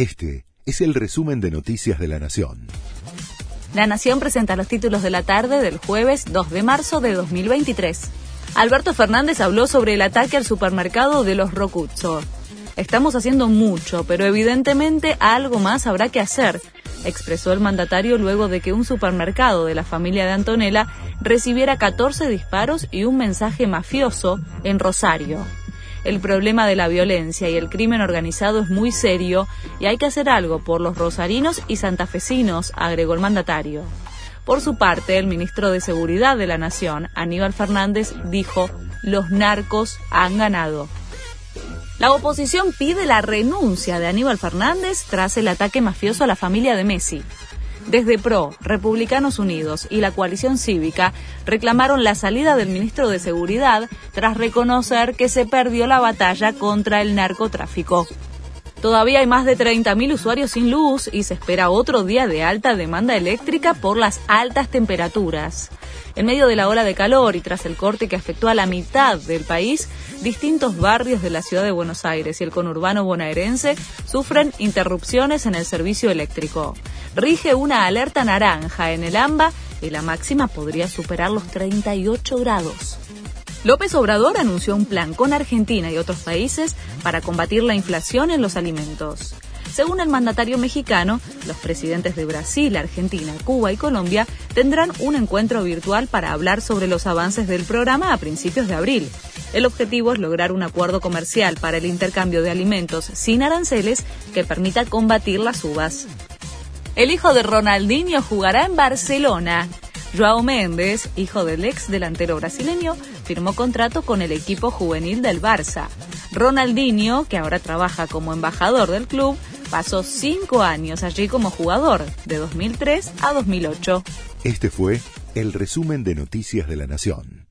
Este es el resumen de Noticias de la Nación. La Nación presenta los títulos de la tarde del jueves 2 de marzo de 2023. Alberto Fernández habló sobre el ataque al supermercado de los Rocuzzo. Estamos haciendo mucho, pero evidentemente algo más habrá que hacer, expresó el mandatario luego de que un supermercado de la familia de Antonella recibiera 14 disparos y un mensaje mafioso en Rosario. El problema de la violencia y el crimen organizado es muy serio y hay que hacer algo por los rosarinos y santafesinos, agregó el mandatario. Por su parte, el ministro de Seguridad de la Nación, Aníbal Fernández, dijo, los narcos han ganado. La oposición pide la renuncia de Aníbal Fernández tras el ataque mafioso a la familia de Messi. Desde PRO, Republicanos Unidos y la coalición cívica reclamaron la salida del ministro de Seguridad tras reconocer que se perdió la batalla contra el narcotráfico. Todavía hay más de 30.000 usuarios sin luz y se espera otro día de alta demanda eléctrica por las altas temperaturas. En medio de la ola de calor y tras el corte que afectó a la mitad del país, distintos barrios de la ciudad de Buenos Aires y el conurbano bonaerense sufren interrupciones en el servicio eléctrico. Rige una alerta naranja en el AMBA y la máxima podría superar los 38 grados. López Obrador anunció un plan con Argentina y otros países para combatir la inflación en los alimentos. Según el mandatario mexicano, los presidentes de Brasil, Argentina, Cuba y Colombia tendrán un encuentro virtual para hablar sobre los avances del programa a principios de abril. El objetivo es lograr un acuerdo comercial para el intercambio de alimentos sin aranceles que permita combatir las uvas. El hijo de Ronaldinho jugará en Barcelona. Joao Méndez, hijo del ex delantero brasileño, firmó contrato con el equipo juvenil del Barça. Ronaldinho, que ahora trabaja como embajador del club, pasó cinco años allí como jugador, de 2003 a 2008. Este fue el resumen de Noticias de la Nación.